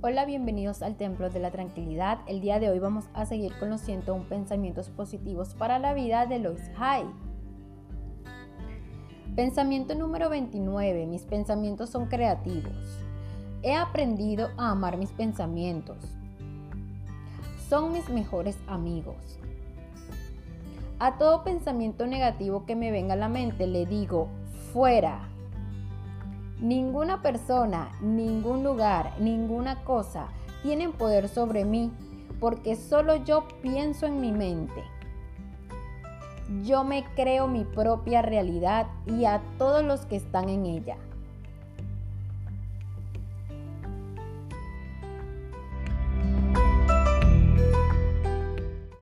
Hola, bienvenidos al Templo de la Tranquilidad. El día de hoy vamos a seguir con los 101 pensamientos positivos para la vida de Lois Hay. Pensamiento número 29. Mis pensamientos son creativos. He aprendido a amar mis pensamientos. Son mis mejores amigos. A todo pensamiento negativo que me venga a la mente le digo, fuera. Ninguna persona, ningún lugar, ninguna cosa tienen poder sobre mí, porque solo yo pienso en mi mente. Yo me creo mi propia realidad y a todos los que están en ella.